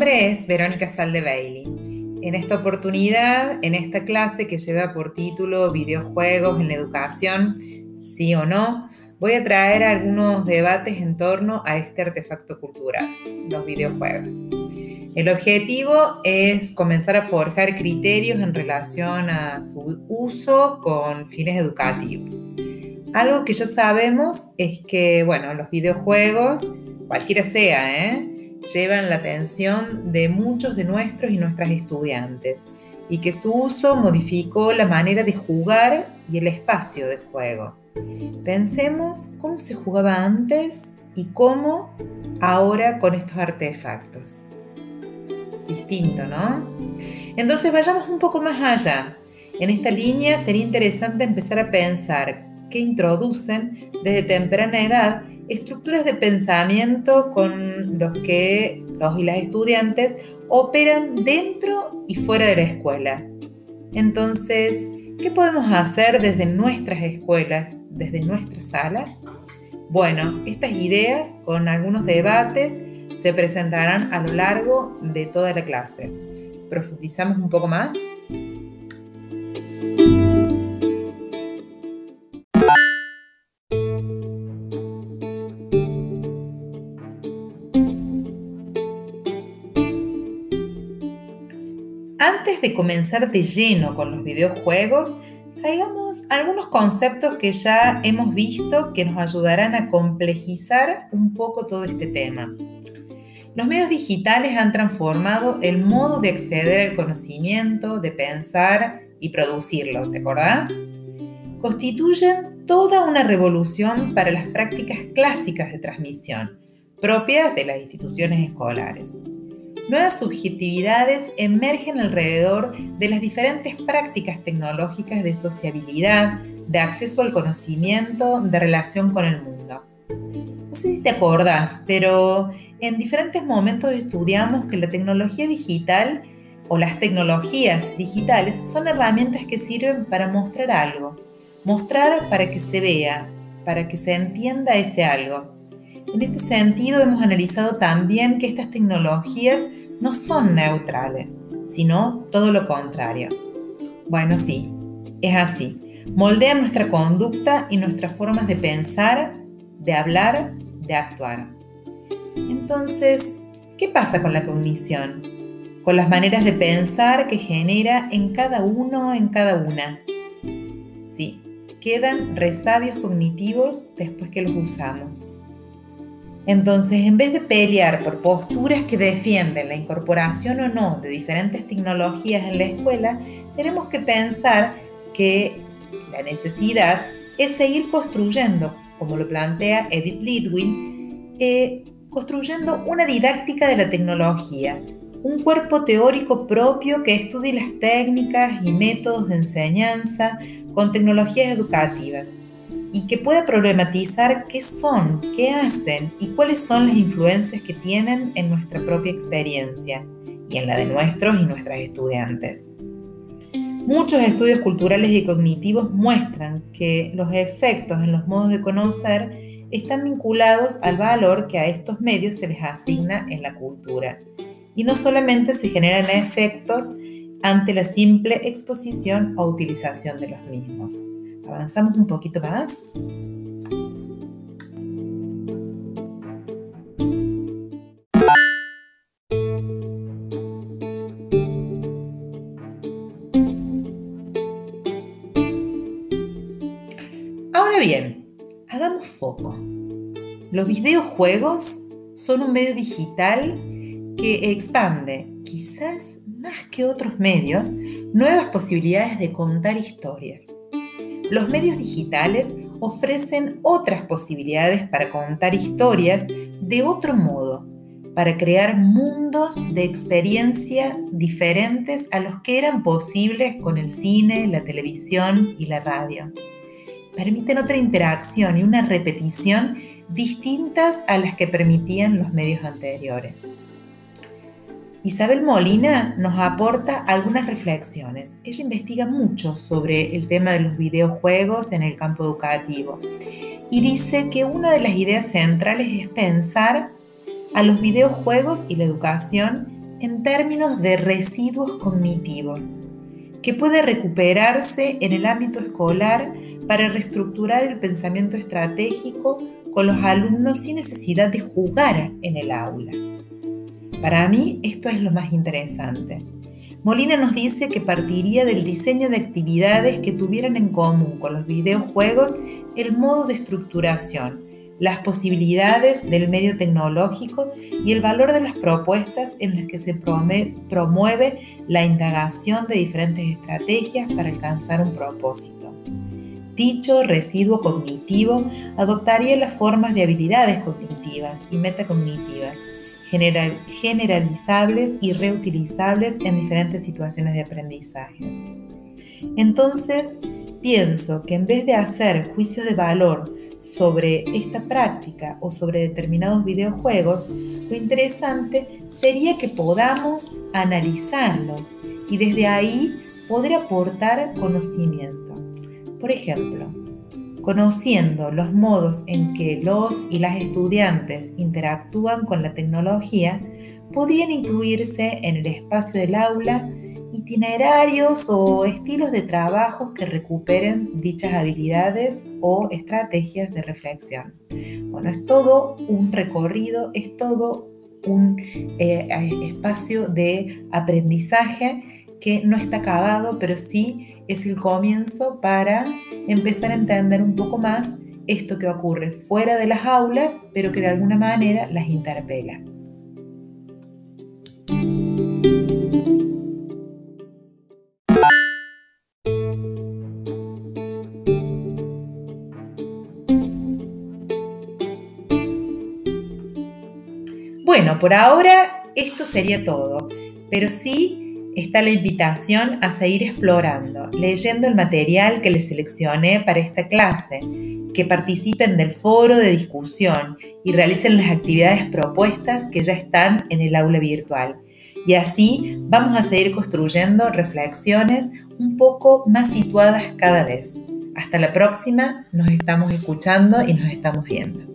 nombre es Verónica Salde Bailey. En esta oportunidad, en esta clase que lleva por título Videojuegos en la educación, sí o no, voy a traer algunos debates en torno a este artefacto cultural, los videojuegos. El objetivo es comenzar a forjar criterios en relación a su uso con fines educativos. Algo que ya sabemos es que, bueno, los videojuegos, cualquiera sea, ¿eh? Llevan la atención de muchos de nuestros y nuestras estudiantes y que su uso modificó la manera de jugar y el espacio de juego. Pensemos cómo se jugaba antes y cómo ahora con estos artefactos. Distinto, ¿no? Entonces vayamos un poco más allá. En esta línea sería interesante empezar a pensar qué introducen desde temprana edad estructuras de pensamiento con los que los y las estudiantes operan dentro y fuera de la escuela. Entonces, ¿qué podemos hacer desde nuestras escuelas, desde nuestras salas? Bueno, estas ideas con algunos debates se presentarán a lo largo de toda la clase. ¿Profundizamos un poco más? Antes de comenzar de lleno con los videojuegos, traigamos algunos conceptos que ya hemos visto que nos ayudarán a complejizar un poco todo este tema. Los medios digitales han transformado el modo de acceder al conocimiento, de pensar y producirlo, ¿te acordás? Constituyen toda una revolución para las prácticas clásicas de transmisión, propias de las instituciones escolares nuevas subjetividades emergen alrededor de las diferentes prácticas tecnológicas de sociabilidad, de acceso al conocimiento, de relación con el mundo. No sé si te acordás, pero en diferentes momentos estudiamos que la tecnología digital o las tecnologías digitales son herramientas que sirven para mostrar algo, mostrar para que se vea, para que se entienda ese algo. En este sentido, hemos analizado también que estas tecnologías no son neutrales, sino todo lo contrario. Bueno, sí, es así. Moldean nuestra conducta y nuestras formas de pensar, de hablar, de actuar. Entonces, ¿qué pasa con la cognición? Con las maneras de pensar que genera en cada uno, en cada una. Sí, quedan resabios cognitivos después que los usamos. Entonces, en vez de pelear por posturas que defienden la incorporación o no de diferentes tecnologías en la escuela, tenemos que pensar que la necesidad es seguir construyendo, como lo plantea Edith Lidwin, eh, construyendo una didáctica de la tecnología, un cuerpo teórico propio que estudie las técnicas y métodos de enseñanza con tecnologías educativas y que pueda problematizar qué son, qué hacen y cuáles son las influencias que tienen en nuestra propia experiencia y en la de nuestros y nuestras estudiantes. Muchos estudios culturales y cognitivos muestran que los efectos en los modos de conocer están vinculados al valor que a estos medios se les asigna en la cultura. Y no solamente se generan efectos ante la simple exposición o utilización de los mismos. Avanzamos un poquito más. Ahora bien, hagamos foco. Los videojuegos son un medio digital que expande, quizás más que otros medios, nuevas posibilidades de contar historias los medios digitales ofrecen otras posibilidades para contar historias de otro modo, para crear mundos de experiencia diferentes a los que eran posibles con el cine, la televisión y la radio. Permiten otra interacción y una repetición distintas a las que permitían los medios anteriores. Isabel Molina nos aporta algunas reflexiones. Ella investiga mucho sobre el tema de los videojuegos en el campo educativo y dice que una de las ideas centrales es pensar a los videojuegos y la educación en términos de residuos cognitivos, que puede recuperarse en el ámbito escolar para reestructurar el pensamiento estratégico con los alumnos sin necesidad de jugar en el aula. Para mí esto es lo más interesante. Molina nos dice que partiría del diseño de actividades que tuvieran en común con los videojuegos el modo de estructuración, las posibilidades del medio tecnológico y el valor de las propuestas en las que se promueve la indagación de diferentes estrategias para alcanzar un propósito. Dicho residuo cognitivo adoptaría las formas de habilidades cognitivas y metacognitivas, generalizables y reutilizables en diferentes situaciones de aprendizaje. Entonces, pienso que en vez de hacer juicios de valor sobre esta práctica o sobre determinados videojuegos, lo interesante sería que podamos analizarlos y desde ahí poder aportar conocimiento. Por ejemplo, conociendo los modos en que los y las estudiantes interactúan con la tecnología, podrían incluirse en el espacio del aula itinerarios o estilos de trabajo que recuperen dichas habilidades o estrategias de reflexión. Bueno, es todo un recorrido, es todo un eh, espacio de aprendizaje que no está acabado, pero sí es el comienzo para empezar a entender un poco más esto que ocurre fuera de las aulas, pero que de alguna manera las interpela. Bueno, por ahora esto sería todo, pero sí está la invitación a seguir explorando, leyendo el material que les seleccioné para esta clase, que participen del foro de discusión y realicen las actividades propuestas que ya están en el aula virtual. Y así vamos a seguir construyendo reflexiones un poco más situadas cada vez. Hasta la próxima, nos estamos escuchando y nos estamos viendo.